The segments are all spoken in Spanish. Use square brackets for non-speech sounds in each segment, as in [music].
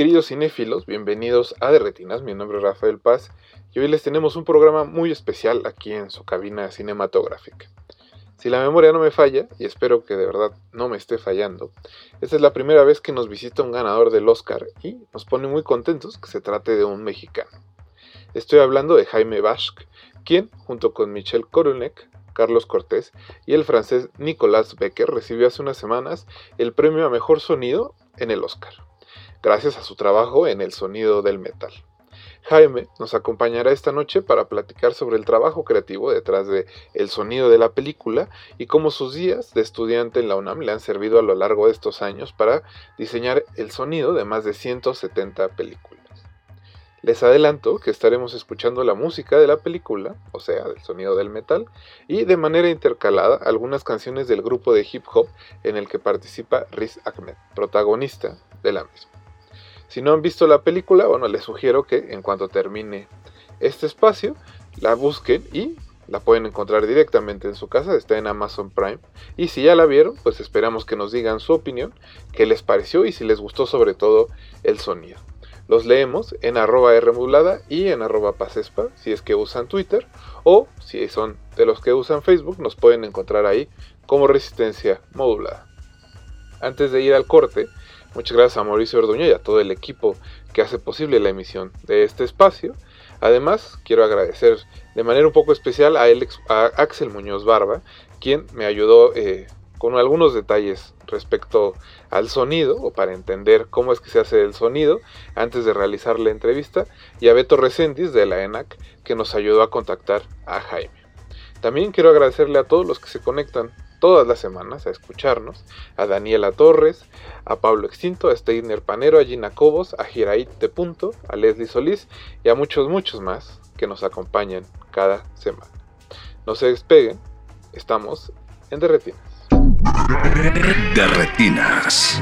Queridos cinéfilos, bienvenidos a De Retinas, mi nombre es Rafael Paz y hoy les tenemos un programa muy especial aquí en su cabina cinematográfica. Si la memoria no me falla, y espero que de verdad no me esté fallando, esta es la primera vez que nos visita un ganador del Oscar y nos pone muy contentos que se trate de un mexicano. Estoy hablando de Jaime Bashk, quien, junto con Michel Koronek, Carlos Cortés y el francés Nicolas Becker, recibió hace unas semanas el premio a Mejor Sonido en el Oscar gracias a su trabajo en el sonido del metal. Jaime nos acompañará esta noche para platicar sobre el trabajo creativo detrás de el sonido de la película y cómo sus días de estudiante en la UNAM le han servido a lo largo de estos años para diseñar el sonido de más de 170 películas. Les adelanto que estaremos escuchando la música de la película, o sea, del sonido del metal, y de manera intercalada algunas canciones del grupo de hip hop en el que participa Riz Ahmed, protagonista de la misma. Si no han visto la película, bueno, les sugiero que en cuanto termine este espacio, la busquen y la pueden encontrar directamente en su casa, está en Amazon Prime. Y si ya la vieron, pues esperamos que nos digan su opinión, qué les pareció y si les gustó sobre todo el sonido. Los leemos en arroba Rmodulada y en arroba Pasespa, si es que usan Twitter, o si son de los que usan Facebook, nos pueden encontrar ahí como Resistencia Modulada. Antes de ir al corte, Muchas gracias a Mauricio Orduño y a todo el equipo que hace posible la emisión de este espacio. Además, quiero agradecer de manera un poco especial a, Axel Muñoz Barba, quien me ayudó eh, con algunos detalles respecto al sonido o para entender cómo es que se hace el sonido antes de realizar la entrevista, y a Beto Reséndiz de la ENAC, que nos ayudó a contactar a Jaime. También quiero agradecerle a todos los que se conectan todas las semanas a escucharnos, a Daniela Torres, a Pablo Extinto, a Steiner Panero, a Gina Cobos, a Giraid de Punto, a Leslie Solís y a muchos, muchos más que nos acompañan cada semana. No se despeguen, estamos en Derretinas. Derretinas.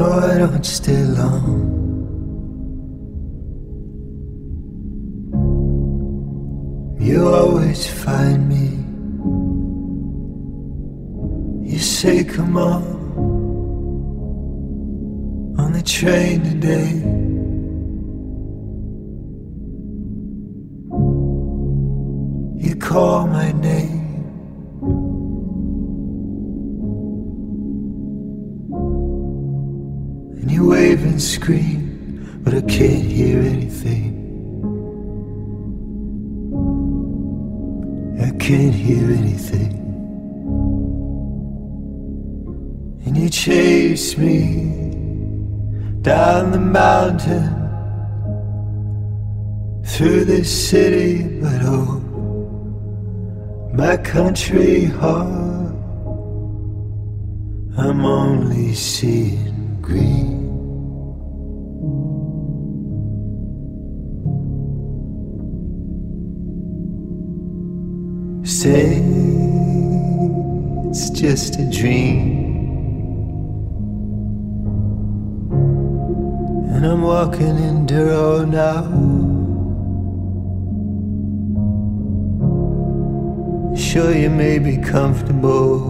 No, I don't stay long. You always find me. You say, Come on, on the train today. You call my name. Scream, but I can't hear anything. I can't hear anything. And you chase me down the mountain through the city, but oh my country heart. I'm only seeing green. Say it's just a dream. And I'm walking in Duro now. sure you may be comfortable.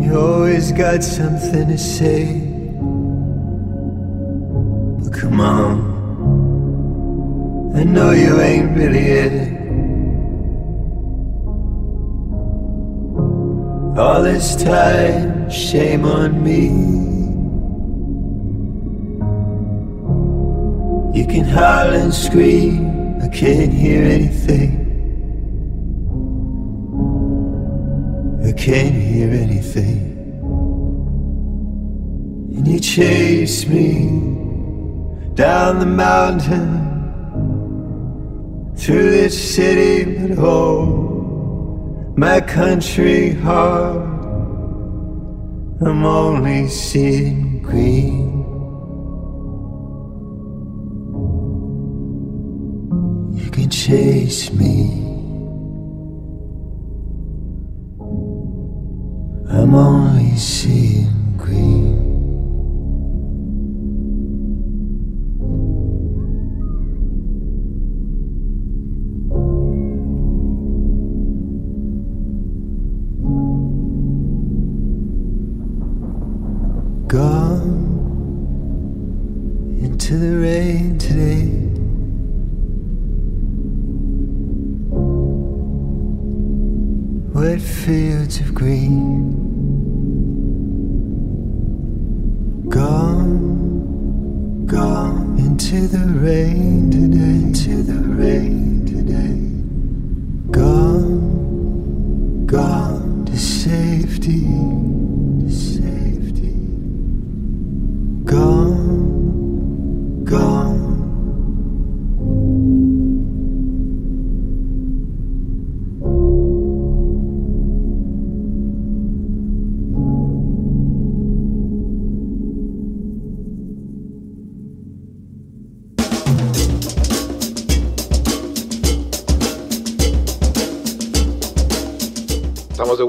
You always got something to say. But come on, I know you ain't really it. All this time, shame on me. You can howl and scream, I can't hear anything. I can't hear anything. And you chase me down the mountain through this city, but oh, my country heart, I'm only seeing green. You can chase me. I'm only seeing green.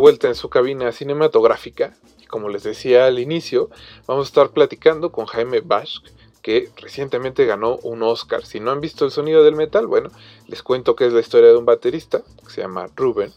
Vuelta en su cabina cinematográfica y como les decía al inicio, vamos a estar platicando con Jaime Bashk, que recientemente ganó un Oscar. Si no han visto el sonido del metal, bueno, les cuento que es la historia de un baterista que se llama Ruben,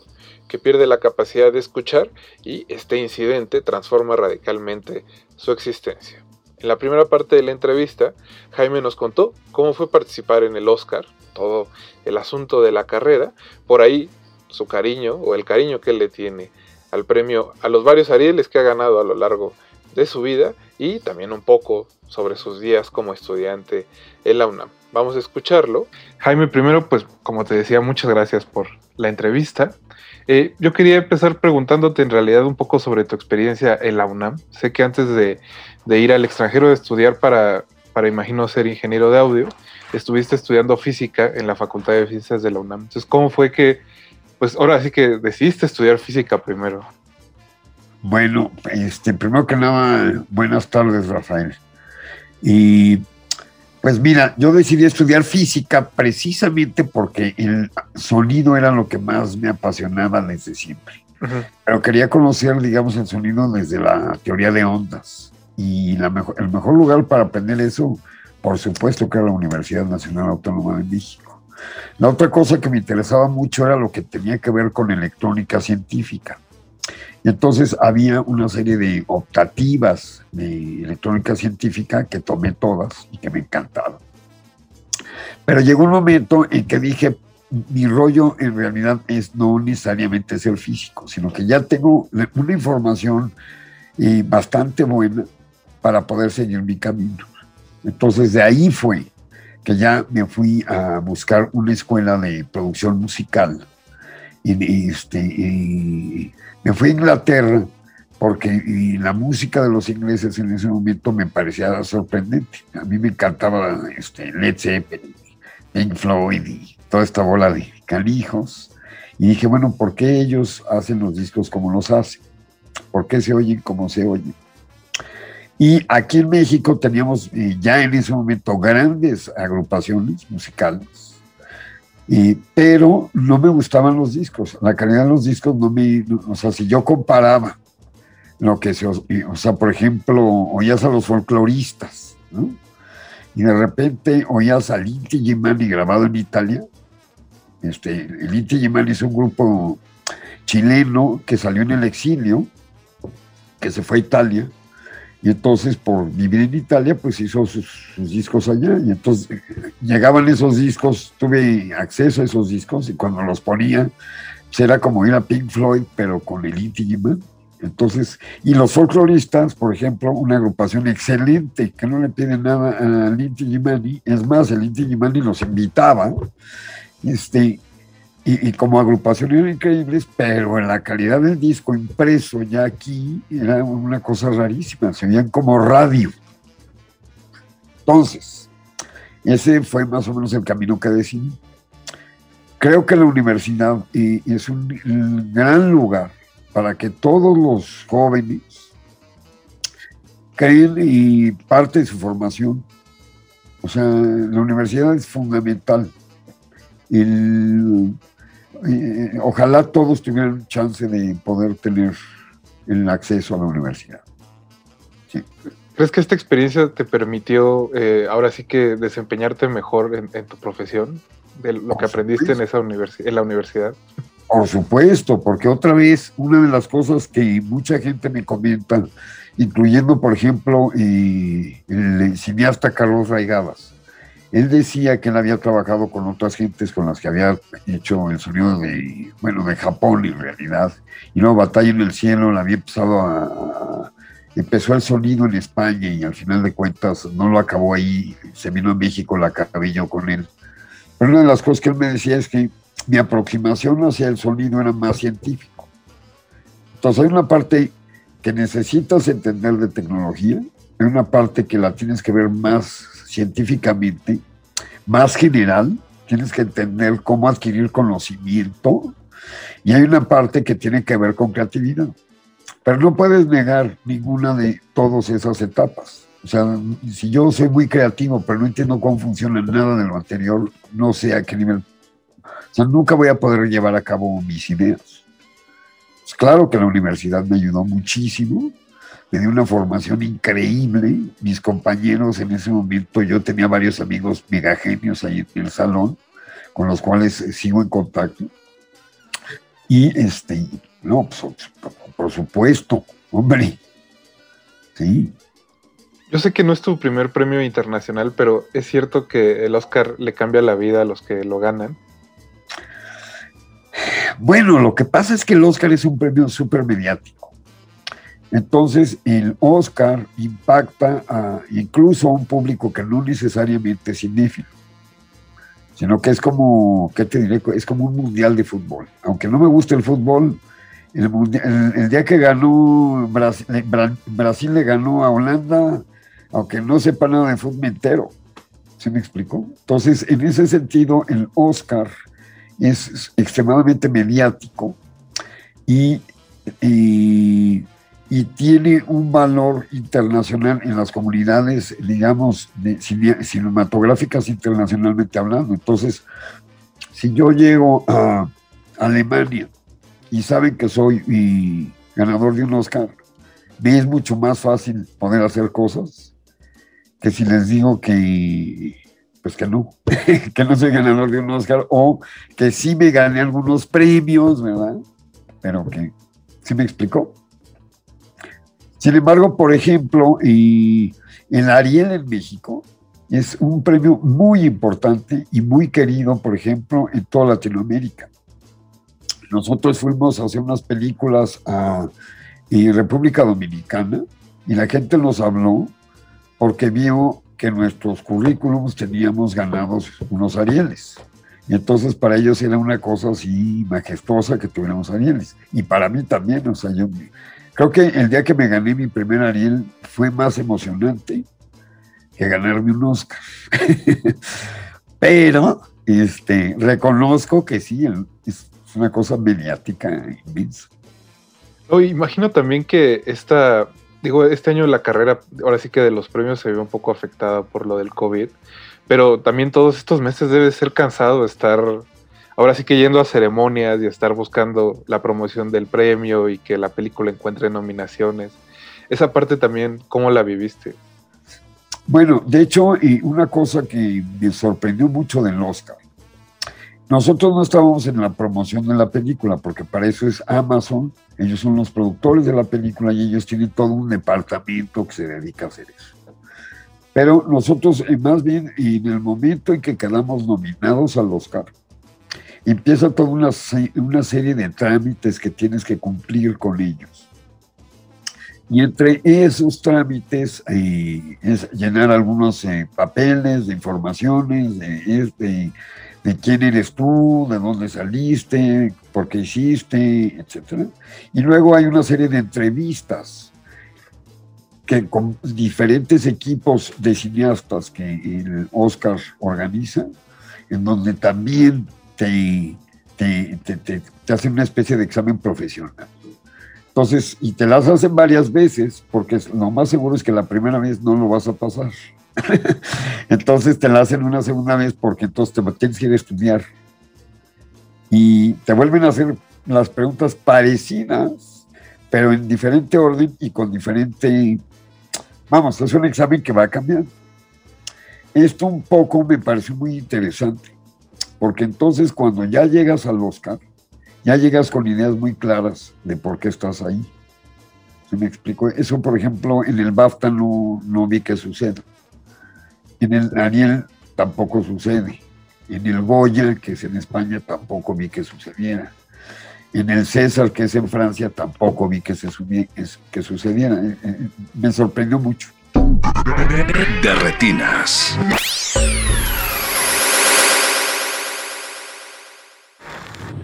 que pierde la capacidad de escuchar y este incidente transforma radicalmente su existencia. En la primera parte de la entrevista, Jaime nos contó cómo fue participar en el Oscar, todo el asunto de la carrera, por ahí su cariño o el cariño que él le tiene al premio, a los varios Arieles que ha ganado a lo largo de su vida y también un poco sobre sus días como estudiante en la UNAM. Vamos a escucharlo. Jaime, primero, pues como te decía, muchas gracias por la entrevista. Eh, yo quería empezar preguntándote en realidad un poco sobre tu experiencia en la UNAM. Sé que antes de, de ir al extranjero a estudiar para, para, imagino, ser ingeniero de audio, estuviste estudiando física en la Facultad de Ciencias de la UNAM. Entonces, ¿cómo fue que pues ahora sí que decidiste estudiar física primero. Bueno, este, primero que nada, buenas tardes, Rafael. Y pues mira, yo decidí estudiar física precisamente porque el sonido era lo que más me apasionaba desde siempre. Uh -huh. Pero quería conocer, digamos, el sonido desde la teoría de ondas. Y la mejor, el mejor lugar para aprender eso, por supuesto, que era la Universidad Nacional Autónoma de México. La otra cosa que me interesaba mucho era lo que tenía que ver con electrónica científica. Y entonces había una serie de optativas de electrónica científica que tomé todas y que me encantaban. Pero llegó un momento en que dije, mi rollo en realidad es no necesariamente ser físico, sino que ya tengo una información eh, bastante buena para poder seguir mi camino. Entonces de ahí fue que ya me fui a buscar una escuela de producción musical. Y, este, y me fui a Inglaterra porque la música de los ingleses en ese momento me parecía sorprendente. A mí me encantaba este, Led Zeppelin, Pink Floyd y toda esta bola de calijos. Y dije, bueno, ¿por qué ellos hacen los discos como los hacen? ¿Por qué se oyen como se oyen? Y aquí en México teníamos ya en ese momento grandes agrupaciones musicales, y, pero no me gustaban los discos. La calidad de los discos no me. O sea, si yo comparaba lo que se. O sea, por ejemplo, oías a los folcloristas, ¿no? Y de repente oías a Inti Gimani grabado en Italia. Este, el Inti Gimani es un grupo chileno que salió en el exilio, que se fue a Italia Y entonces, por vivir en Italia, pues hizo sus, discos allá. Y entonces llegaban esos discos, tuve acceso a esos discos y cuando los ponía, pues era como ir a Pink Floyd, pero con el Inti Gimani. Entonces, y los folcloristas, por ejemplo, una agrupación excelente que no le pide nada al Inti Gimani, es más, el Inti Gimani los invitaba, este, y, como agrupación eran increíbles, pero en la calidad del disco impreso ya aquí era una cosa rarísima, se veían como radio. Entonces, ese fue más o menos el camino que decidí. Creo que la universidad es un gran lugar para que todos los jóvenes creen y parte de su formación. O sea, la universidad es fundamental. El- ojalá todos tuvieran chance de poder tener el acceso a la universidad. ¿Crees que esta experiencia te permitió eh, ahora sí que desempeñarte mejor en, en tu profesión? De lo Por que aprendiste en, esa universi- en la universidad. Por supuesto, porque otra vez, una de las cosas que mucha gente me comenta, incluyendo, por ejemplo, el cineasta Carlos Raigadas, él decía que él había trabajado con otras gentes con las que había hecho el sonido de, bueno, de Japón en realidad, y luego Batalla en el Cielo, la había empezado a, empezó el sonido en España y al final de cuentas no lo acabó ahí, se vino a México, la acabé yo con él. Pero una de las cosas que él me decía es que mi aproximación hacia el sonido era más científico. Entonces hay una parte que necesitas entender de tecnología, hay una parte que la tienes que ver más científicamente, más general, tienes que entender cómo adquirir conocimiento, y hay una parte que tiene que ver con creatividad. Pero no puedes negar ninguna de todas esas etapas. O sea, si yo soy muy creativo, pero no entiendo cómo funciona nada de lo anterior, no sé a qué nivel o sea, nunca voy a poder llevar a cabo mis ideas. Pues claro que la universidad me ayudó muchísimo, me dio una formación increíble. Mis compañeros en ese momento, yo tenía varios amigos megagenios ahí en el salón, con los cuales sigo en contacto. Y este, no, pues, por- por supuesto, hombre. Sí, Yo sé que no es tu primer premio internacional, pero es cierto que el Oscar le cambia la vida a los que lo ganan. Bueno, lo que pasa es que el Oscar es un premio súper mediático. Entonces, el Oscar impacta incluso a un público que no necesariamente es cinéfilo, sino que es como, ¿qué te diré? Es como un mundial de fútbol. Aunque no me guste el fútbol, el día que ganó Brasil, Brasil le ganó a Holanda, aunque no sepa nada de fútbol, me entero. ¿Se me explicó? Entonces, en ese sentido, el Oscar es extremadamente mediático y, y, y tiene un valor internacional en las comunidades, digamos, cinematográficas internacionalmente hablando. Entonces, si yo llego a Alemania y saben que soy ganador de un Oscar, me es mucho más fácil poder hacer cosas que si les digo que pues que no, [laughs] que no soy ganador de un Oscar o que sí me gané algunos premios, ¿verdad? Pero que sí me explicó. Sin embargo, por ejemplo, y el Ariel en México es un premio muy importante y muy querido, por ejemplo, en toda Latinoamérica. Nosotros fuimos a hacer unas películas a República Dominicana y la gente nos habló porque vio que en nuestros currículums teníamos ganados unos Arieles. Y entonces para ellos era una cosa así majestuosa que tuviéramos Arieles. Y para mí también, o sea, yo creo que el día que me gané mi primer Ariel fue más emocionante que ganarme un Oscar. [laughs] Pero este, reconozco que sí, es una cosa mediática inmensa. No, imagino también que esta, digo, este año la carrera, ahora sí que de los premios se vio un poco afectada por lo del COVID, pero también todos estos meses debe ser cansado estar, ahora sí que yendo a ceremonias y estar buscando la promoción del premio y que la película encuentre nominaciones. Esa parte también, ¿cómo la viviste? Bueno, de hecho, y una cosa que me sorprendió mucho del Oscar Nosotros no estábamos en la promoción de la película, porque para eso es Amazon, ellos son los productores de la película y ellos tienen todo un departamento que se dedica a hacer eso. Pero nosotros, eh, más bien, en el momento en que quedamos nominados al Oscar, empieza toda una, una serie de trámites que tienes que cumplir con ellos. Y entre esos trámites eh, es llenar algunos eh, papeles de informaciones, de, este, de quién eres tú, de dónde saliste, por qué hiciste, etc. Y luego hay una serie de entrevistas que con diferentes equipos de cineastas que el Oscar organiza, en donde también te, te, te, te- hacen una especie de examen profesional. Entonces, y te las hacen varias veces, porque lo más seguro es que la primera vez no lo vas a pasar. [laughs] entonces te la hacen una segunda vez porque entonces te tienes que ir a estudiar. Y te vuelven a hacer las preguntas parecidas, pero en diferente orden y con diferente... Vamos, es un examen que va a cambiar. Esto un poco me pareció muy interesante, porque entonces cuando ya llegas al Oscar, ya llegas con ideas muy claras de por qué estás ahí. ¿Se me explico? Eso, por ejemplo, en el BAFTA no, no vi que suceda. En el Ariel tampoco sucede. En el Goya, que es en España, tampoco vi que sucediera. En el César, que es en Francia, tampoco vi que, se que sucediera. Eh, eh, Me sorprendió mucho. De retinas.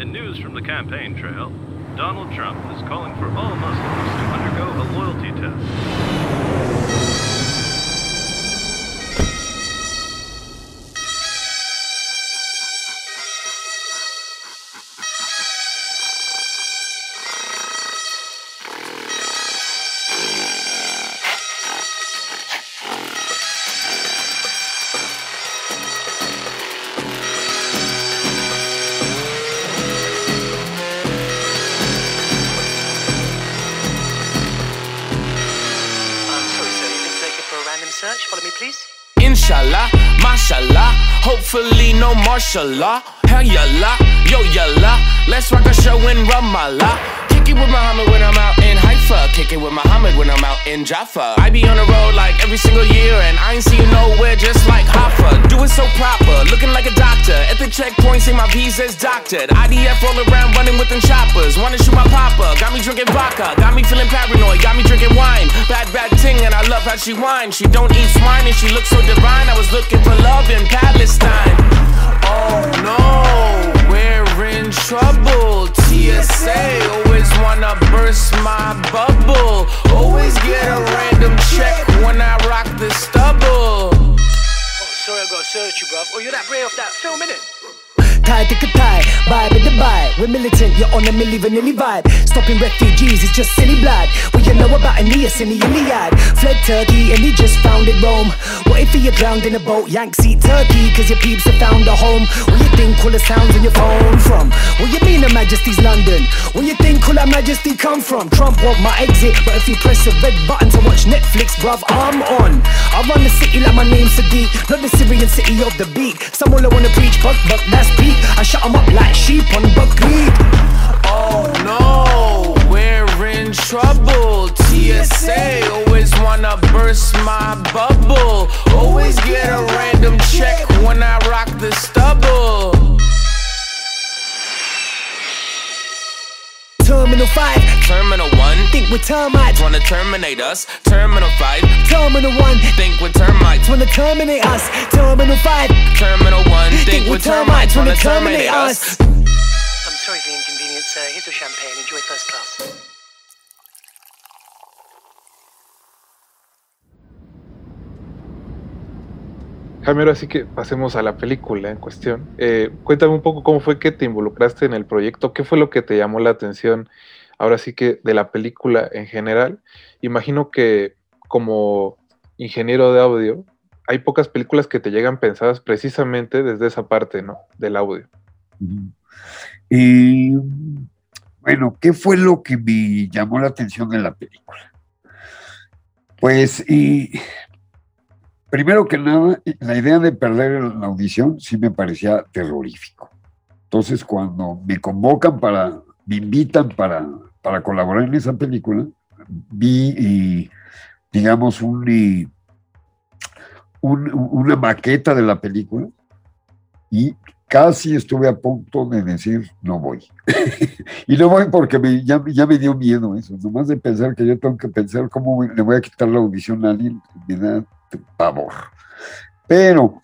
In news from the campaign trail, Donald Trump is calling for all Muslims to undergo a loyalty test. Random. Follow me, please. Inshallah, mashallah, hopefully no martial law. Hell yalla, yo yalla, let's rock a show in Ramallah. Kick it with Muhammad when I'm out in Haifa. Kick it with Muhammad when I'm out in Jaffa. I be on the road like every single year, and I ain't see you nowhere just like Hoffa. Do it so proper, looking like a doctor. At the checkpoint, say my visa's doctored. IDF all around running with them choppers. Wanna shoot my papa, got me drinking vodka, got me feeling paranoid, got me drinking wine. Bad, bad ting, and I love how she whines. She don't eat swine, and she looks so divine. I was looking for love in Palestine. Oh no, we're in trouble. TSA always wanna burst my bubble. Always get a random check when I rock the stubble. Oh, sorry, I gotta search you, bruv. Oh, you're that Bray off that film, innit? Tie to tie, vibe in the vibe. We're militant, you're on a milli vanilli vibe. Stopping refugees is just silly blood. What you know about Aeneas in the Iliad? Fled Turkey and he just founded Rome. What if you're drowned in a boat, Yanks eat Turkey? Cause your peeps have found a home. Where you think all the sounds on your phone from? What you mean, Her Majesty's London? Where you think all Her Majesty come from? Trump want my exit, but if you press a red button to watch Netflix, bruv, I'm on. I run the city like my name's Sadiq, not the Syrian city of the beat. Some all I wanna preach, but but that's peak. I shut 'em up like sheep on buckwheat. Oh no, we're in trouble. TSA always wanna burst my bubble. Always get a random check when I rock the stubble. Terminal 5, Terminal 1, think with termites. wanna terminate us. Terminal 5, Terminal 1, think with termites. wanna terminate us. Terminal 5, Terminal 1, think with termites. Wanna terminate us. I'm sorry for the inconvenience, sir. Here's your champagne. Enjoy first class. Jaime, ahora sí que pasemos a la película en cuestión. Eh, cuéntame un poco cómo fue que te involucraste en el proyecto, qué fue lo que te llamó la atención, ahora sí que de la película en general. Imagino que como ingeniero de audio, hay pocas películas que te llegan pensadas precisamente desde esa parte, ¿no? Del audio. Y bueno, ¿qué fue lo que me llamó la atención de la película? Pues, y primero que nada, la idea de perder la audición sí me parecía terrorífico. Entonces, cuando me convocan para, me invitan para, para colaborar en esa película, vi, y, digamos, un, y, un- una maqueta de la película y casi estuve a punto de decir, no voy. [laughs] y no voy porque me- ya, me dio miedo eso, nomás de pensar que yo tengo que pensar cómo le voy a quitar la audición a alguien, me da pavor. Pero,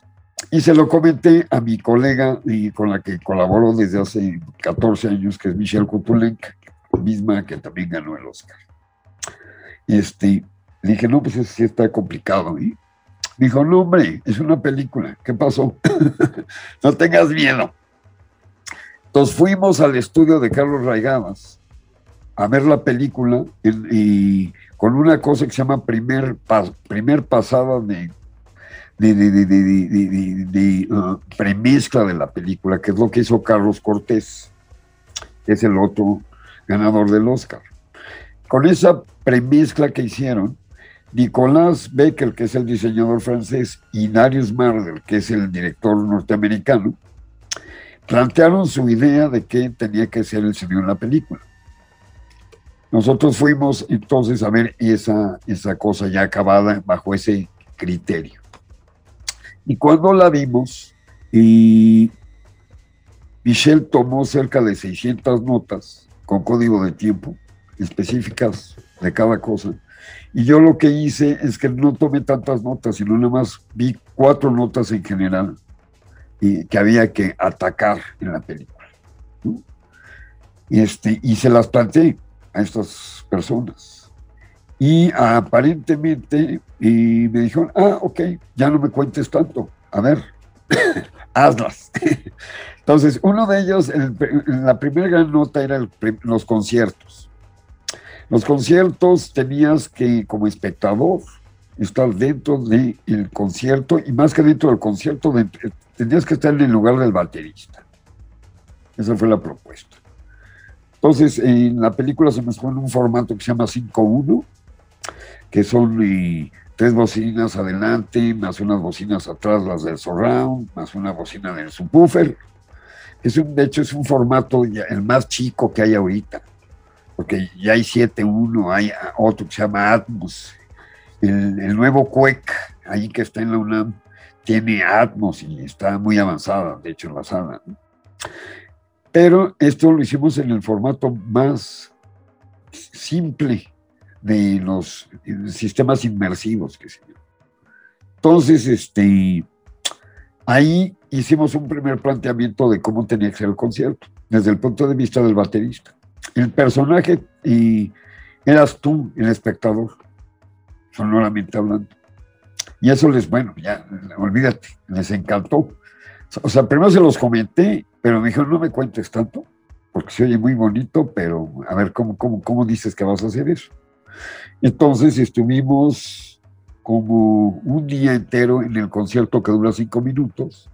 y se lo comenté a mi colega y con la que colaboro desde hace 14 años, que es Michelle Kutulenko, misma que también ganó el Oscar. Este, le dije, no, pues eso sí está complicado. ¿eh? Dijo, no, hombre, es una película. ¿Qué pasó? [laughs] no tengas miedo. Entonces fuimos al estudio de Carlos Raigadas a ver la película en- y con una cosa que se llama primer, pas- primer pasada de- de- de- de, uh, premezcla de la película, que es lo que hizo Carlos Cortés, que es el otro ganador del Oscar. Con esa premezcla que hicieron, Nicolás Becker, que es el diseñador francés, y Darius Marder, que es el director norteamericano, plantearon su idea de qué tenía que ser el sonido en la película. Nosotros fuimos entonces a ver esa, esa cosa ya acabada bajo ese criterio. Y cuando la vimos, y Michelle tomó cerca de 600 notas con código de tiempo específicas de cada cosa. Y yo lo que hice es que no tomé tantas notas, sino nada más vi cuatro notas en general y que había que atacar en la película. ¿no? Este, y se las planteé a estas personas. Y aparentemente y me dijeron, ah, ok, ya no me cuentes tanto. A ver, hazlas. [laughs] Entonces, uno de ellos, el- la primera gran nota era los conciertos. Los conciertos tenías que, como espectador, estar dentro del concierto y más que dentro del concierto, de- tenías que estar en el lugar del baterista. Esa fue la propuesta. Entonces, en la película se nos pone un formato que se llama 5-1, que son eh, tres bocinas adelante, más unas bocinas atrás, las del surround, más una bocina del subwoofer. Es un, de hecho, es un formato el más chico que hay ahorita, porque ya hay 7-1, hay otro que se llama Atmos. El, nuevo Quake, ahí que está en la UNAM, tiene Atmos y está muy avanzada, de hecho, la sala. Pero esto lo hicimos en el formato más simple de los eh, sistemas inmersivos que se. Entonces, este, ahí hicimos un primer planteamiento de cómo tenía que ser el concierto, desde el punto de vista del baterista. El personaje y eras tú, el espectador, sonoramente hablando. Y eso les, bueno, ya, olvídate, les encantó. O sea, primero se los comenté, pero me dijeron, no me cuentes tanto, porque se oye muy bonito, pero a ver, ¿cómo, cómo, cómo dices que vas a hacer eso? Entonces estuvimos como un día entero en el concierto que dura cinco minutos.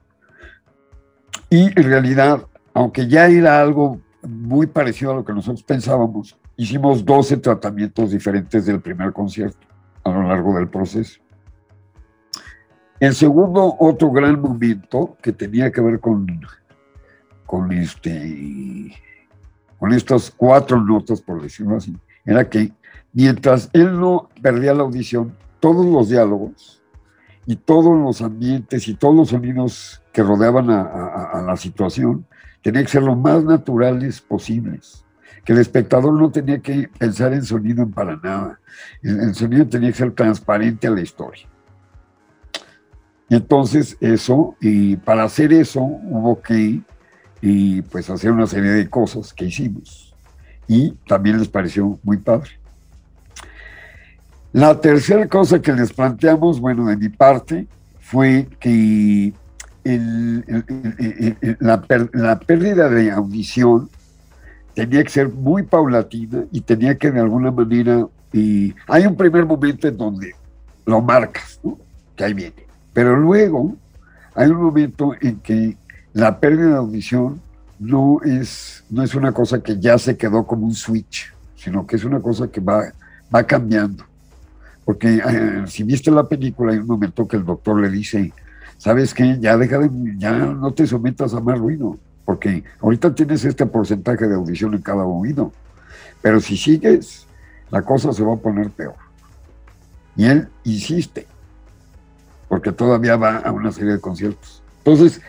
Y en realidad, aunque ya era algo muy parecido a lo que nosotros pensábamos, hicimos 12 tratamientos diferentes del primer concierto a lo largo del proceso. El segundo, otro gran momento que tenía que ver con, con, este, con estas cuatro notas, por decirlo así, era que mientras él no perdía la audición, todos los diálogos y todos los ambientes y todos los sonidos que rodeaban a, la situación tenían que ser lo más naturales posibles. Que el espectador no tenía que pensar en sonido para nada. El, sonido tenía que ser transparente a la historia. Entonces eso, y para hacer eso hubo que y pues hacer una serie de cosas que hicimos. Y también les pareció muy padre. La tercera cosa que les planteamos, bueno, de mi parte, fue que la, la pérdida de audición tenía que ser muy paulatina y tenía que de alguna manera, y hay un primer momento en donde lo marcas, que ahí viene, pero luego hay un momento en que la pérdida de audición no es, no es una cosa que ya se quedó como un switch, sino que es una cosa que va, va cambiando. Porque eh, si viste la película, hay un momento que el doctor le dice, ¿sabes qué? Ya deja de, ya no te sometas a más ruido, porque ahorita tienes este porcentaje de audición en cada oído, pero si sigues, la cosa se va a poner peor. Y él insiste, porque todavía va a una serie de conciertos. Entonces,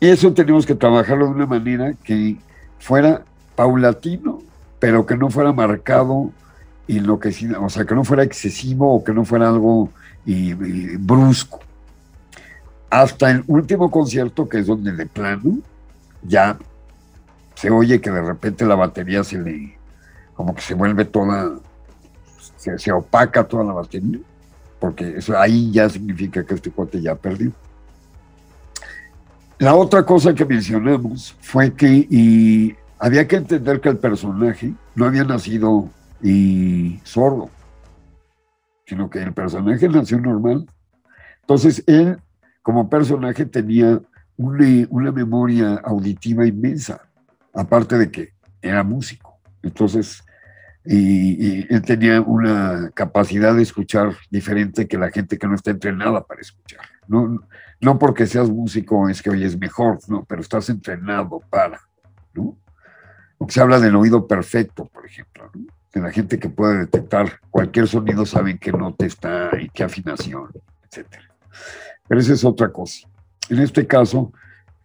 eso tenemos que trabajarlo de una manera que fuera paulatino, pero que no fuera marcado y lo que o sea, que no fuera excesivo o que no fuera algo y, y brusco. Hasta el último concierto, que es donde de plano ya se oye que de repente la batería se le, como que se vuelve toda, se, se opaca toda la batería, porque eso ahí ya significa que este cuate ya perdió. La otra cosa que mencionamos fue que había que entender que el personaje no había nacido sordo, sino que el personaje nació normal. Entonces él, como personaje, tenía una, una memoria auditiva inmensa, aparte de que era músico. Entonces, y, él tenía una capacidad de escuchar diferente que la gente que no está entrenada para escuchar. No, no porque seas músico es que oyes mejor, no, pero estás entrenado para, ¿no? Se habla del oído perfecto, por ejemplo, ¿no? de la gente que puede detectar cualquier sonido, saben qué nota está y qué afinación, etc. Pero esa es otra cosa. En este caso,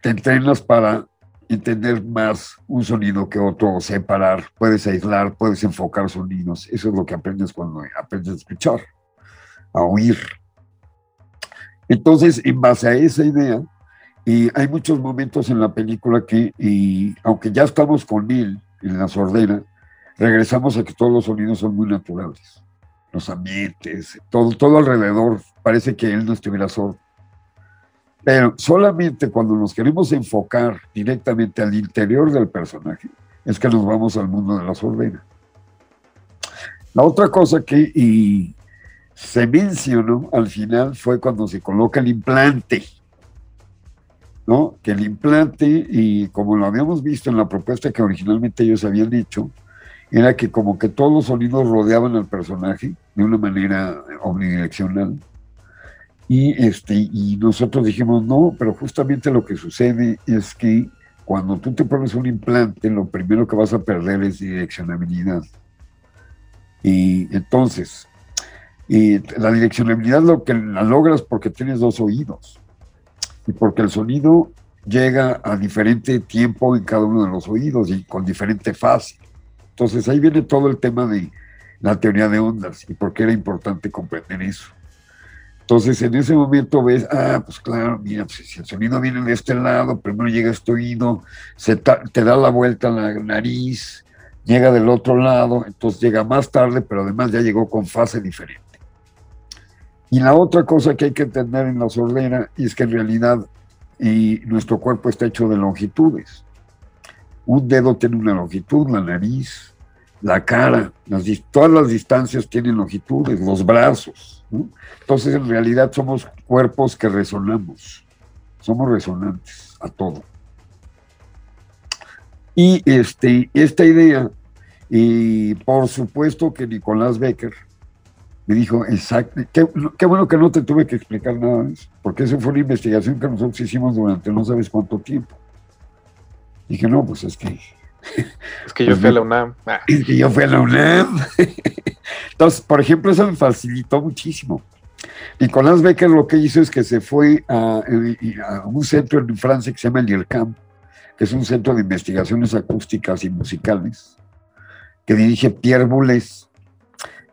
te entrenas para entender más un sonido que otro, separar, puedes aislar, puedes enfocar sonidos. Eso es lo que aprendes cuando aprendes a escuchar, a oír. Entonces, en base a esa idea, y hay muchos momentos en la película que, y, aunque ya estamos con él en la sordera, regresamos a que todos los sonidos son muy naturales. Los ambientes, todo, todo alrededor, parece que él no estuviera sordo. Pero solamente cuando nos queremos enfocar directamente al interior del personaje, es que nos vamos al mundo de la sordera. La otra cosa que se mencionó al final fue cuando se coloca el implante. ¿no? Que el implante, y como lo habíamos visto en la propuesta que originalmente ellos habían dicho, era que como que todos los sonidos rodeaban al personaje de una manera omnidireccional. Y, este, y nosotros dijimos, no, pero justamente lo que sucede es que cuando tú te pones un implante, lo primero que vas a perder es direccionabilidad. Y entonces, y la direccionabilidad lo que la logras porque tienes dos oídos y porque el sonido llega a diferente tiempo en cada uno de los oídos y con diferente fase. Entonces ahí viene todo el tema de la teoría de ondas y por qué era importante comprender eso. Entonces en ese momento ves, ah, pues claro, mira, pues, si el sonido viene de este lado, primero llega a este oído, se te da la vuelta a la nariz, llega del otro lado, entonces llega más tarde, pero además ya llegó con fase diferente. Y la otra cosa que hay que entender en la sordera es que en realidad y nuestro cuerpo está hecho de longitudes. Un dedo tiene una longitud, la nariz, la cara, las, todas las distancias tienen longitudes, los brazos. Entonces, en realidad somos cuerpos que resonamos, somos resonantes a todo. Y este, esta idea, y por supuesto que Nicolás Becker me dijo, exacto, qué, qué, bueno que no te tuve que explicar nada de eso, porque esa fue una investigación que nosotros hicimos durante no sabes cuánto tiempo. Dije, no, pues es que... [laughs] Es que yo fui a la UNAM. Ah. [laughs] Es que yo fui a la UNAM. [laughs] Entonces, por ejemplo, eso me facilitó muchísimo. Nicolás Becker lo que hizo es que se fue a, un centro en Francia que se llama el que es un centro de investigaciones acústicas y musicales, que dirige Pierre Boulez.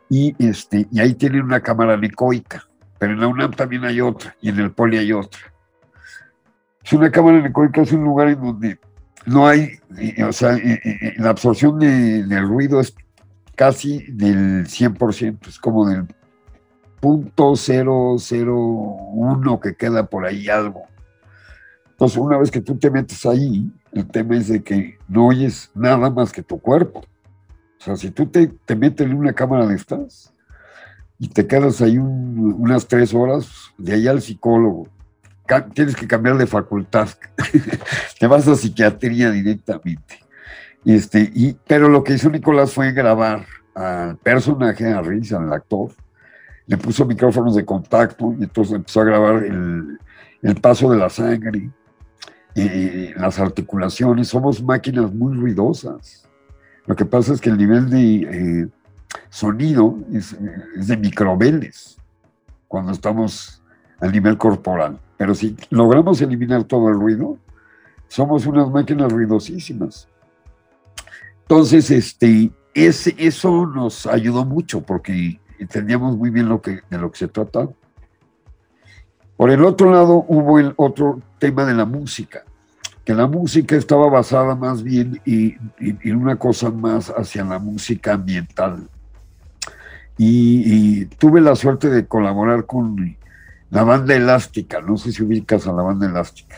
Y, este, y ahí tienen una cámara anecoica, pero en la UNAM también hay otra, y en el Poli hay otra. Es una cámara anecoica, es un lugar en donde no hay, o sea, la absorción de, del ruido es casi del 100%, es como del punto 001 que queda por ahí algo. Entonces, una vez que tú te metes ahí, el tema es de que no oyes nada más que tu cuerpo. O sea, si tú te, te metes en una cámara de estas y te quedas ahí un, unas tres horas, de ahí al psicólogo, tienes que cambiar de facultad, [laughs] te vas a psiquiatría directamente. Este, y, pero lo que hizo Nicolás fue grabar al personaje, a Riz, al actor, le puso micrófonos de contacto y entonces empezó a grabar el, el paso de la sangre, eh, las articulaciones, somos máquinas muy ruidosas. Lo que pasa es que el nivel de eh, sonido es, es de microbeles cuando estamos al nivel corporal. Pero si logramos eliminar todo el ruido, somos unas máquinas ruidosísimas. Entonces, este, ese, eso nos ayudó mucho porque entendíamos muy bien lo que, de lo que se trataba. Por el otro lado, hubo el otro tema de la música, que la música estaba basada más bien en una cosa más hacia la música ambiental. Y tuve la suerte de colaborar con la banda elástica, no sé si ubicas a la banda elástica.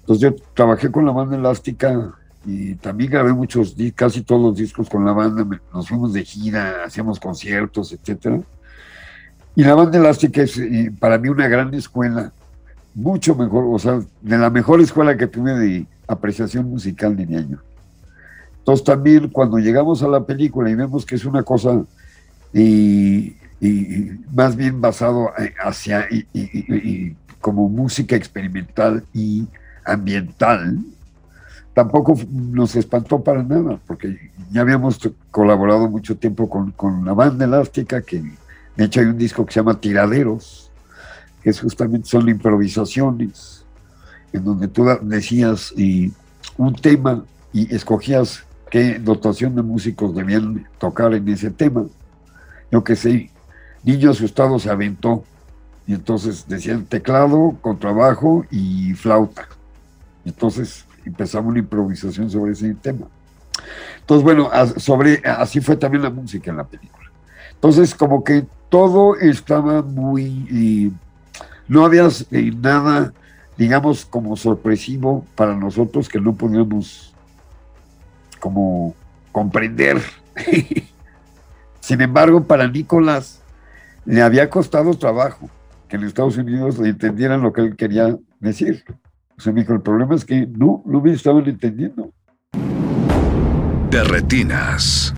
Entonces yo trabajé con la banda elástica y también grabé muchos, casi todos los discos con la banda, nos fuimos de gira, hacíamos conciertos, etcétera. Y la banda elástica es eh, para mí una gran escuela, mucho mejor, o sea, de la mejor escuela que tuve de apreciación musical, diría yo. Entonces también cuando llegamos a la película y vemos que es una cosa y, y- más bien basado eh, hacia y, y- y- como música experimental y ambiental, tampoco nos espantó para nada, porque ya habíamos colaborado mucho tiempo con, con la banda elástica, que de hecho hay un disco que se llama Tiraderos, que es justamente son improvisaciones, en donde tú decías y un tema y escogías qué dotación de músicos debían tocar en ese tema. Yo que sé, Niño Asustado se aventó, y entonces decían teclado, contrabajo y flauta. Entonces empezamos una improvisación sobre ese tema. Entonces, bueno, sobre, así fue también la música en la película. Entonces, como que todo estaba muy... y no había eh, nada, digamos, como sorpresivo para nosotros que no podíamos como comprender. [laughs] Sin embargo, para Nicolás le había costado trabajo que en Estados Unidos le entendieran lo que él quería decir. O sea, me dijo, el problema es que no, no me estaban entendiendo. De retinas.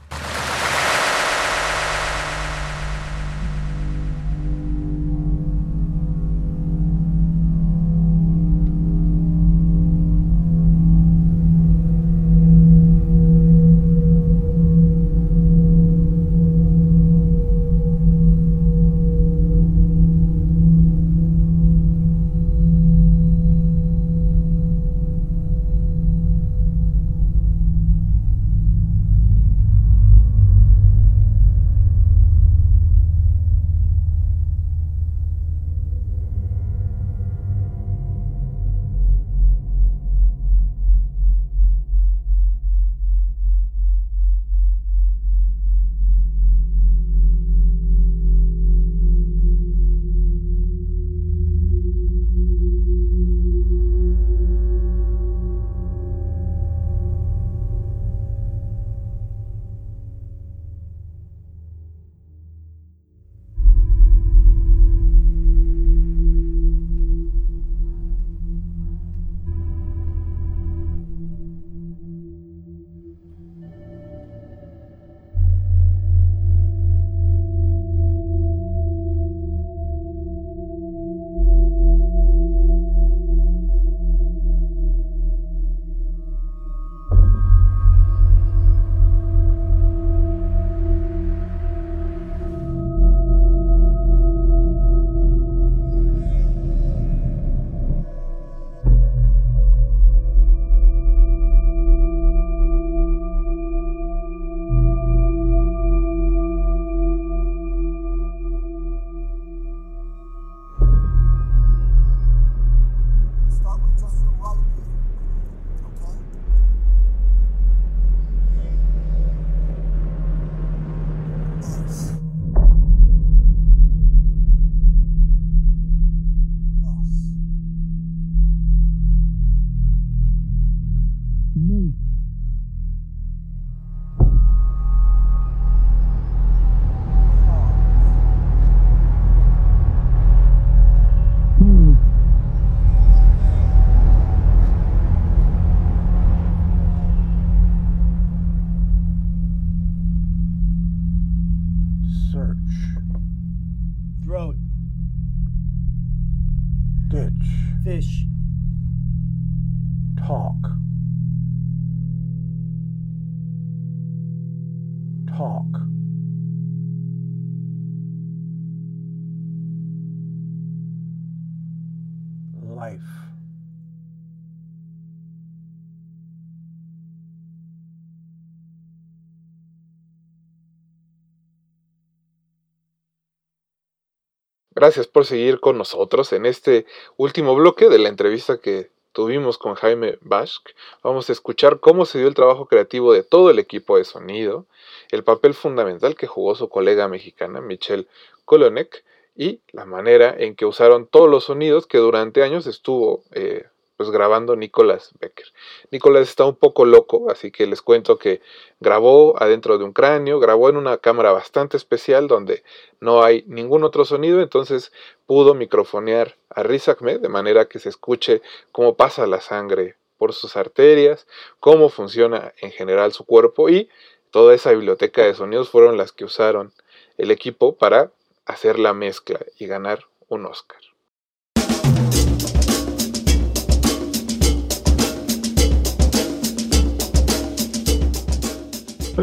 Gracias por seguir con nosotros en este último bloque de la entrevista que tuvimos con Jaime Bashk. Vamos a escuchar cómo se dio el trabajo creativo de todo el equipo de sonido, el papel fundamental que jugó su colega mexicana Michelle Kolonek y la manera en que usaron todos los sonidos que durante años estuvo eh, pues grabando Nicolás Becker. Nicolás está un poco loco, así que les cuento que grabó adentro de un cráneo, grabó en una cámara bastante especial donde no hay ningún otro sonido, entonces pudo microfonear a Riz Ahmed de manera que se escuche cómo pasa la sangre por sus arterias, cómo funciona en general su cuerpo y toda esa biblioteca de sonidos fueron las que usaron el equipo para hacer la mezcla y ganar un Oscar.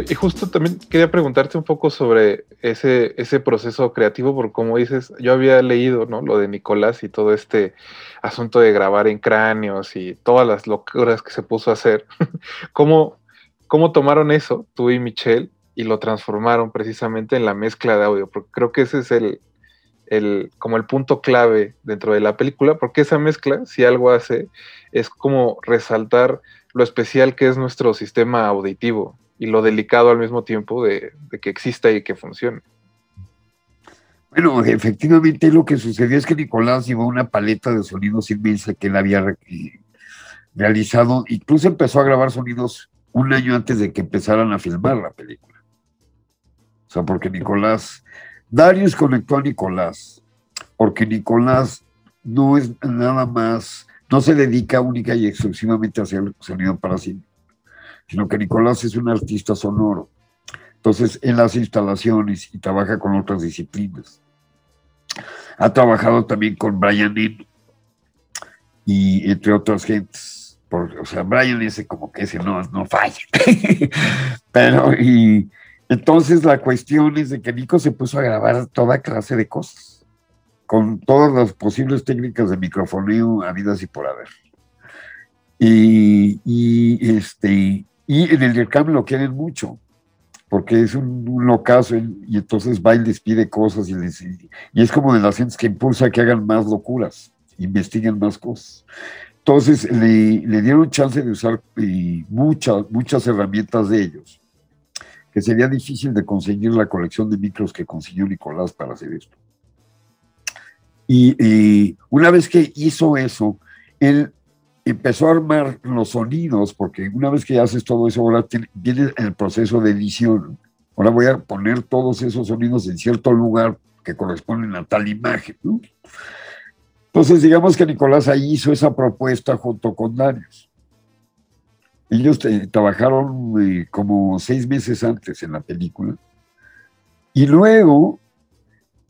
Y justo también quería preguntarte un poco sobre ese, ese proceso creativo, porque como dices, yo había leído ¿no? lo de Nicolás y todo este asunto de grabar en cráneos y todas las locuras que se puso a hacer. [laughs] ¿Cómo, ¿Cómo tomaron eso, tú y Michelle, y lo transformaron precisamente en la mezcla de audio? Porque creo que ese es el, el, como el punto clave dentro de la película, porque esa mezcla, si algo hace, es como resaltar lo especial que es nuestro sistema auditivo y lo delicado al mismo tiempo de, que exista y que funcione. Bueno, efectivamente lo que sucedió es que Nicolás llevó una paleta de sonidos inmensa que él había eh, realizado, incluso empezó a grabar sonidos un año antes de que empezaran a filmar la película. O sea, porque Nicolás, Darius conectó a Nicolás, porque Nicolás no es nada más, no se dedica única y exclusivamente a hacer sonido para cine sino que Nicolás es un artista sonoro. Entonces, él hace instalaciones y trabaja con otras disciplinas. Ha trabajado también con Brian Eno y entre otras gentes. Por, o sea, Brian ese como que ese no, no falla. [laughs] Pero, y entonces la cuestión es de que Nico se puso a grabar toda clase de cosas, con todas las posibles técnicas de microfoneo habidas y por haber. Y, y este, y en el intercambio lo quieren mucho, porque es un, un locazo y entonces va y les pide cosas y, les, y es como de las gentes que impulsa que hagan más locuras, investiguen más cosas. Entonces le, le dieron chance de usar y muchas, muchas herramientas de ellos, que sería difícil de conseguir la colección de micros que consiguió Nicolás para hacer esto. Y, y una vez que hizo eso, él empezó a armar los sonidos, porque una vez que haces todo eso, ahora tiene, viene el proceso de edición. Ahora voy a poner todos esos sonidos en cierto lugar que corresponden a tal imagen. ¿no? Entonces, digamos que Nicolás ahí hizo esa propuesta junto con Darius. Ellos eh, trabajaron eh, como seis meses antes en la película. Y luego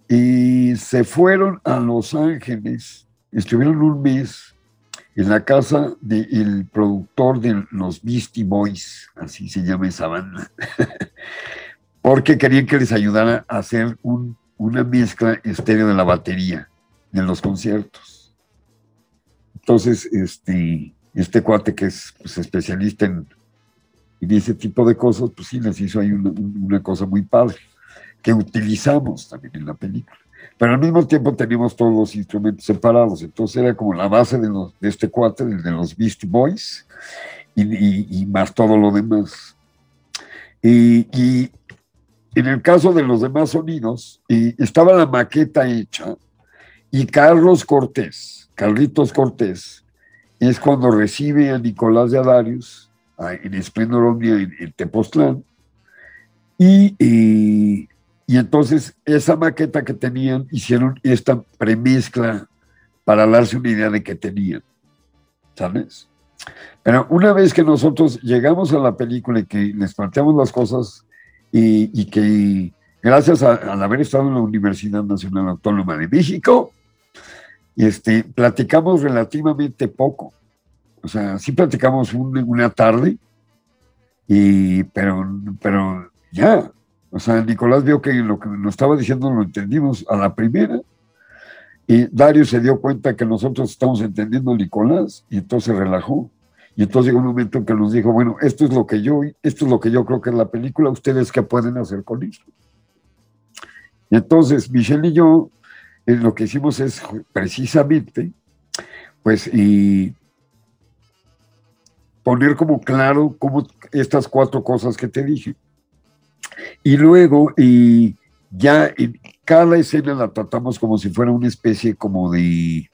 eh, se fueron a Los Ángeles, estuvieron un mes en la casa del productor de los Beastie Boys, así se llama esa banda, [laughs] porque querían que les ayudara a hacer un, una mezcla estéreo de la batería en los conciertos. Entonces, este, este cuate que es pues, especialista en, ese tipo de cosas, pues sí, les hizo ahí una cosa muy padre, que utilizamos también en la película pero al mismo tiempo teníamos todos los instrumentos separados, entonces era como la base de, los, de este cuate, de los Beast Boys, y, y, y más todo lo demás. Y, y, en el caso de los demás sonidos, estaba la maqueta hecha, y Carlos Cortés, Carlitos Cortés, es cuando recibe a Nicolás de Adarius en Esplendor en, en Tepoztlán, y, y entonces esa maqueta que tenían, hicieron esta premezcla para darse una idea de que tenían. ¿Sabes? Pero una vez que nosotros llegamos a la película y que les planteamos las cosas y, que gracias a, al haber estado en la Universidad Nacional Autónoma de México, este, platicamos relativamente poco. O sea, sí platicamos un- una tarde, y, pero, pero ya. O sea, Nicolás vio que lo que nos estaba diciendo lo entendimos a la primera. Y Dario se dio cuenta que nosotros estamos entendiendo a Nicolás y entonces relajó. Y entonces llegó un momento en que nos dijo, bueno, esto es lo que yo, esto es lo que yo creo que es la película, ustedes qué pueden hacer con esto. Y entonces Michelle y yo eh, lo que hicimos es precisamente, pues, y poner como claro como estas cuatro cosas que te dije. Y luego, y ya en cada escena la tratamos como si fuera una especie como de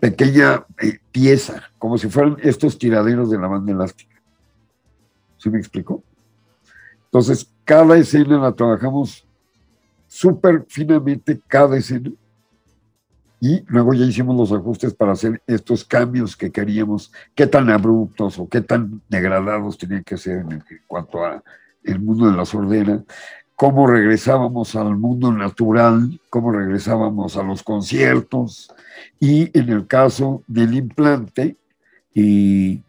pequeña eh, pieza, como si fueran estos tiraderos de la banda elástica. ¿Sí me explicó? Entonces, cada escena la trabajamos súper finamente, cada escena. Y luego ya hicimos los ajustes para hacer estos cambios que queríamos, qué tan abruptos o qué tan degradados tenían que ser en cuanto a el mundo de la sordera, cómo regresábamos al mundo natural, cómo regresábamos a los conciertos, y en el caso del implante, y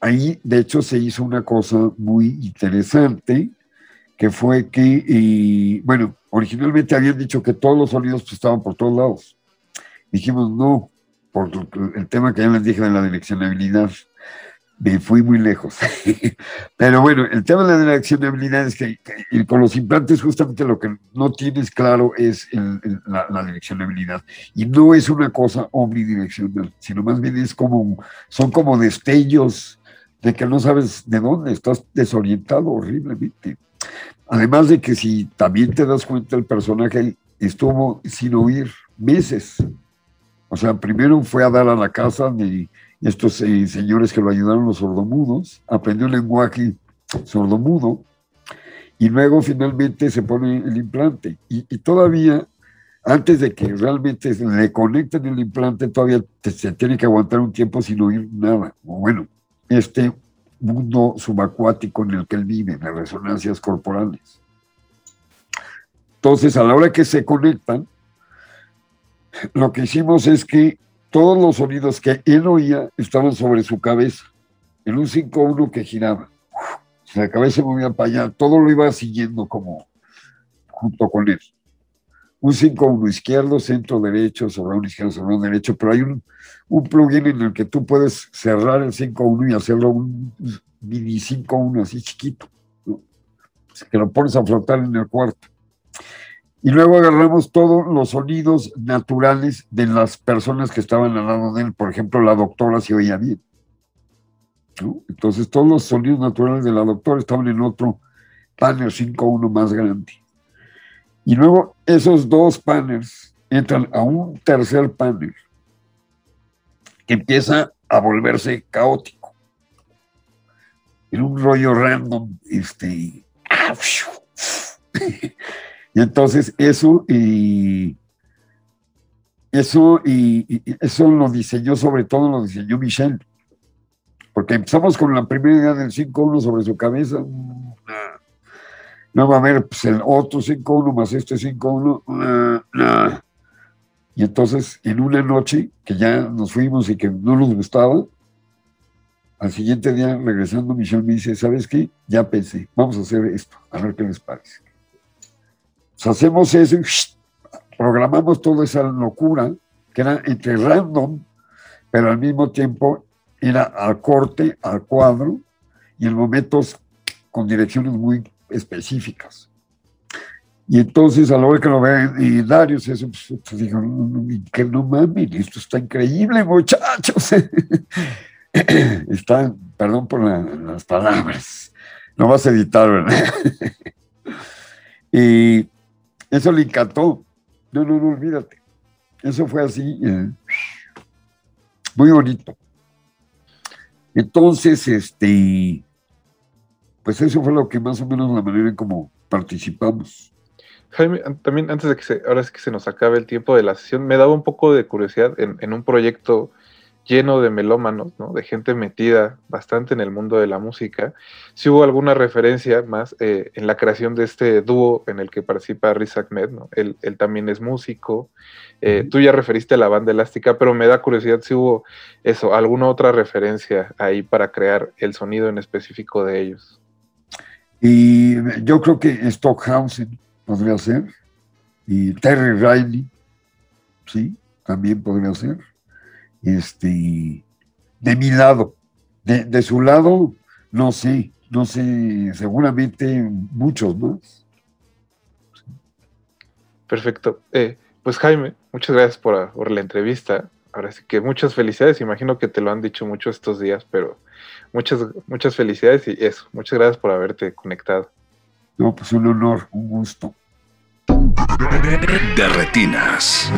ahí de hecho se hizo una cosa muy interesante, que fue que, bueno, originalmente habían dicho que todos los sonidos pues, estaban por todos lados. Dijimos no, por el tema que ya les dije de la direccionabilidad. Me fui muy lejos. [laughs] Pero bueno, el tema de la direccionabilidad es que, que- con los implantes justamente lo que no tienes claro es el- el- la, la direccionabilidad. Y no es una cosa omnidireccional, sino más bien es como, son como destellos de que no sabes de dónde, estás desorientado horriblemente. Además de que si también te das cuenta, el personaje estuvo sin oír meses. O sea, primero fue a dar a la casa de estos señores que lo ayudaron, los sordomudos, aprendió el lenguaje sordomudo y luego finalmente se pone el implante. Y, todavía, antes de que realmente le conecten el implante, todavía se tiene que aguantar un tiempo sin oír nada. Bueno, este mundo subacuático en el que él vive, de resonancias corporales. Entonces, a la hora que se conectan, lo que hicimos es que todos los sonidos que él oía estaban sobre su cabeza, en un 5-1 que giraba. La cabeza movía para allá, todo lo iba siguiendo como junto con él. Un 5-1 izquierdo, centro derecho, sobre un izquierdo, sobre derecho, pero hay un, un plugin en el que tú puedes cerrar el 5-1 y hacerlo un mini 5-1 así chiquito, ¿no? que lo pones a flotar en el cuarto. Y luego agarramos todos los sonidos naturales de las personas que estaban al lado de él. Por ejemplo, la doctora se oía bien. ¿no? Entonces, todos los sonidos naturales de la doctora estaban en otro panel 5.1 más grande. Y luego esos dos panels entran a un tercer panel que empieza a volverse caótico. En un rollo random, este. [laughs] [laughs] Y entonces eso y eso y, y eso lo diseñó sobre todo lo diseñó Michelle. Porque empezamos con la primera idea del 5-1 sobre su cabeza. nah. No va a haber pues, el otro 5-1 más este 5-1. nah, nah. Y entonces, en una noche que ya nos fuimos y que no nos gustaba, al siguiente día, regresando, Michelle me dice: ¿Sabes qué? Ya pensé, vamos a hacer esto, a ver qué les parece. Hacemos eso y programamos toda esa locura que era entre random, pero al mismo tiempo era al corte, al cuadro y en momentos con direcciones muy específicas. Y entonces a la hora que lo ve y Darius, eso, pues, pues, dijo, no, no, que no mames, esto está increíble, muchachos. [laughs] está, perdón por la- las palabras, no vas a editar, ¿verdad? [laughs] y eso le encantó. No, no, no, olvídate. Eso fue así, eh, muy bonito. Entonces, este, pues eso fue lo que más o menos la manera en como participamos. Jaime, también antes de que se, ahora sí que se nos acabe el tiempo de la sesión, me daba un poco de curiosidad en, en un proyecto lleno de melómanos, ¿no? de gente metida bastante en el mundo de la música. Si hubo alguna referencia más eh, en la creación de este dúo en el que participa Riz Ahmed, ¿no? él, él también es músico. Eh, tú ya referiste a la banda elástica, pero me da curiosidad si hubo eso, alguna otra referencia ahí para crear el sonido en específico de ellos. Y yo creo que Stockhausen podría ser, y Terry Riley, sí, también podría ser. Este, de mi lado, de, de su lado, no sé, no sé, seguramente muchos más. Perfecto. Eh, pues Jaime, muchas gracias por, por, la entrevista. Ahora sí que muchas felicidades. Imagino que te lo han dicho mucho estos días, pero muchas, muchas felicidades y eso. Muchas gracias por haberte conectado. No, pues un honor, un gusto. De retinas.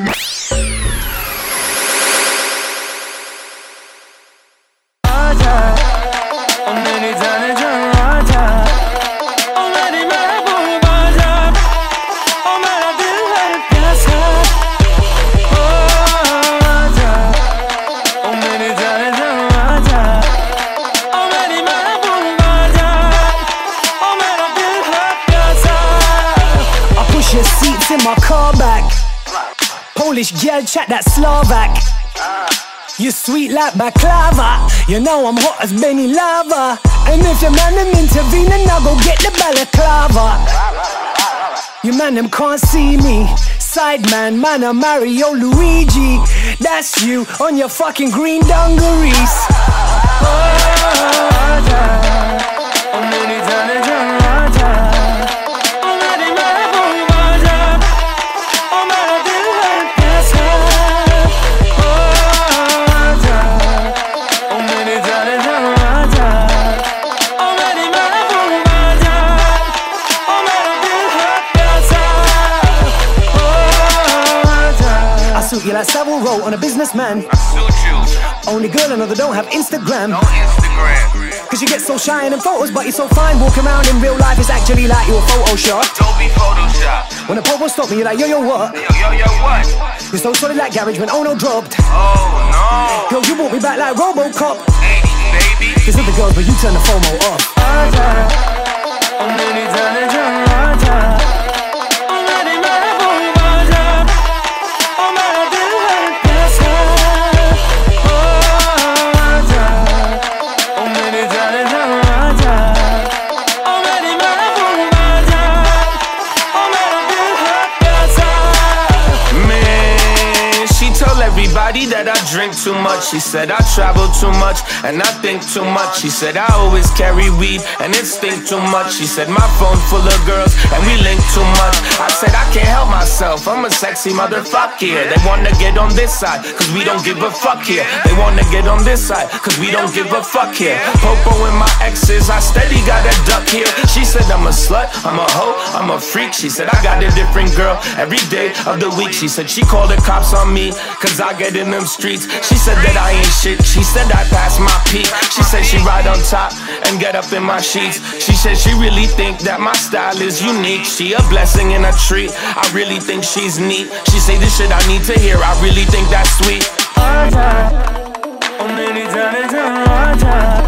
Polish girl chat that Slovak. You sweet like baklava. You know I'm hot as Benny Lava. And if your man them intervene, then I'll go get the balaclava. You man them can't see me. Sideman, man, I'm Mario Luigi. That's you on your fucking green dungarees. Oh, you. Only know that don't have Instagram. No Instagram. Cause you get so shy in them photos, but you're so fine. Walking around in real life, it's actually like you're a Photoshop. Don't be Photoshop. When a popo stop me, you're like, yo, yo, what? Yo, yo, yo, what? You're so solid like garage when oh no dropped. Oh, no. Girl, you brought me back like Robocop. 80s, baby. Cause other girls, but you turn the FOMO off. everybody too much. She said I travel too much and I think too much. She said I always carry weed and it stink too much. She said my phone full of girls and we link too much. I said I can't help myself. I'm a sexy motherfucker. They wanna get on this side cause we don't give a fuck here. They wanna get on this side cause we don't give a fuck here. Popo and my exes, I steady got a duck here. She said I'm a slut, I'm a hoe, I'm a freak. She said I got a different girl every day of the week. She said she called the cops on me cause I get in them streets. She said that I ain't shit. She said I passed my peak. She said she ride on top and get up in my sheets. She said she really think that my style is unique. She a blessing and a treat. I really think she's neat. She say this shit I need to hear. I really think that's sweet. Oh, many times, Seriously?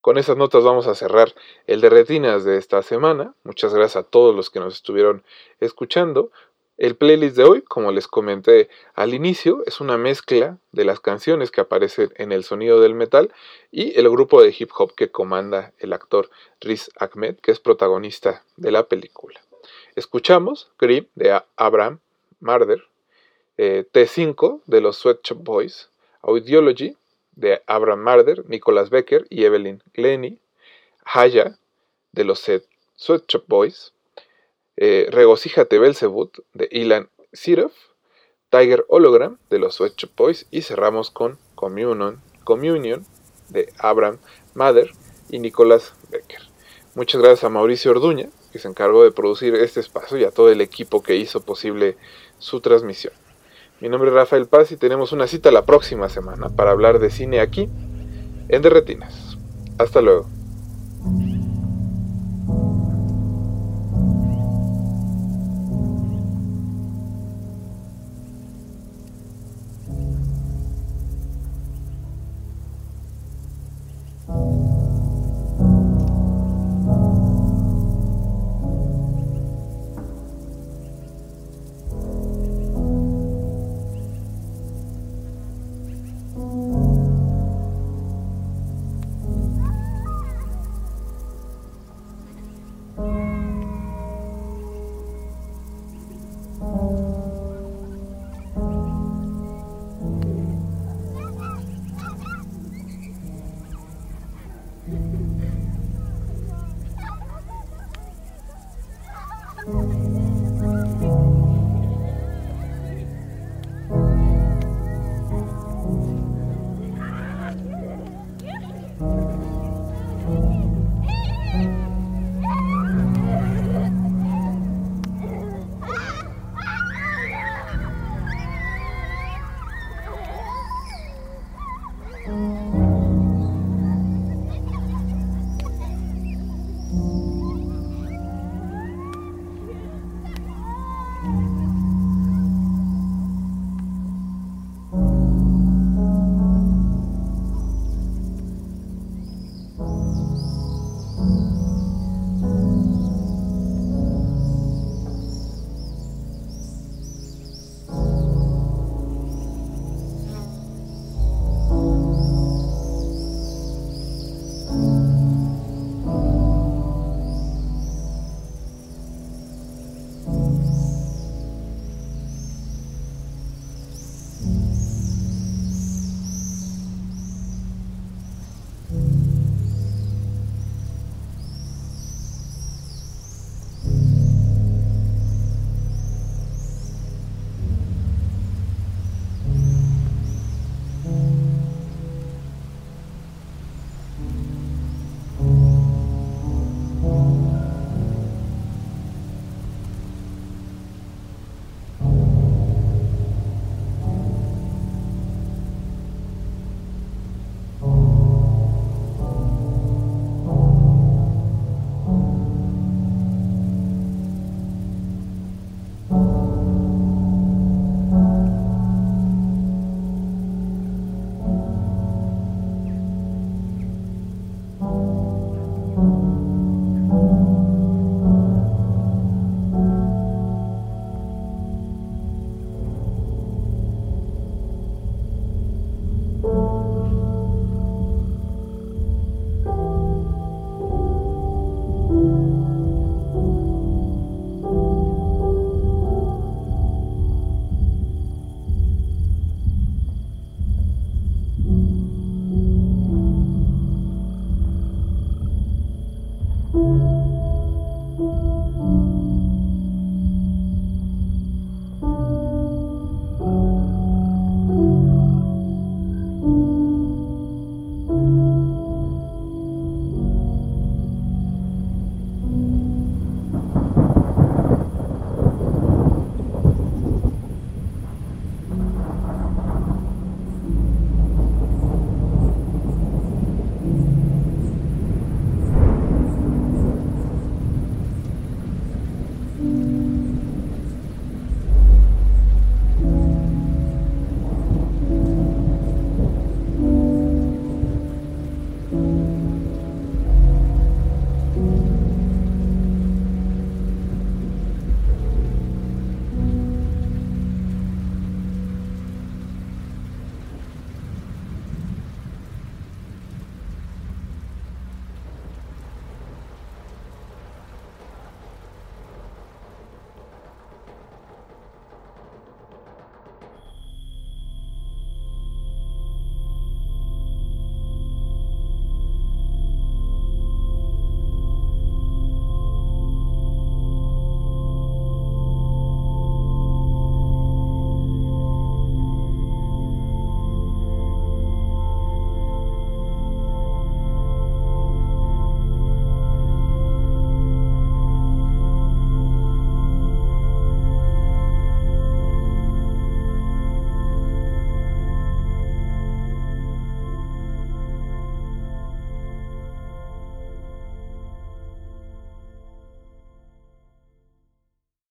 Con esas notas vamos a cerrar el de retinas de esta semana. Muchas gracias a todos los que nos estuvieron escuchando. El playlist de hoy, como les comenté al inicio, es una mezcla de las canciones que aparecen en el sonido del metal y el grupo de hip hop que comanda el actor Riz Ahmed, que es protagonista de la película. Escuchamos Creep de Abraham Marder, eh, T5 de los Sweat Shop Boys, Audiology de Abraham Marder, Nicholas Becker y Evelyn Glennie, Haya de los Sweat Shop Boys, eh, Regocíjate Belzebut de Ilan Sirov, Tiger Hologram de los Sweat Shop Boys y cerramos con Communion, Communion de Abraham Mather y Nicolás Becker. Muchas gracias a Mauricio Orduña, que se encargó de producir este espacio y a todo el equipo que hizo posible su transmisión. Mi nombre es Rafael Paz y tenemos una cita la próxima semana para hablar de cine aquí en De Retinas. Hasta luego.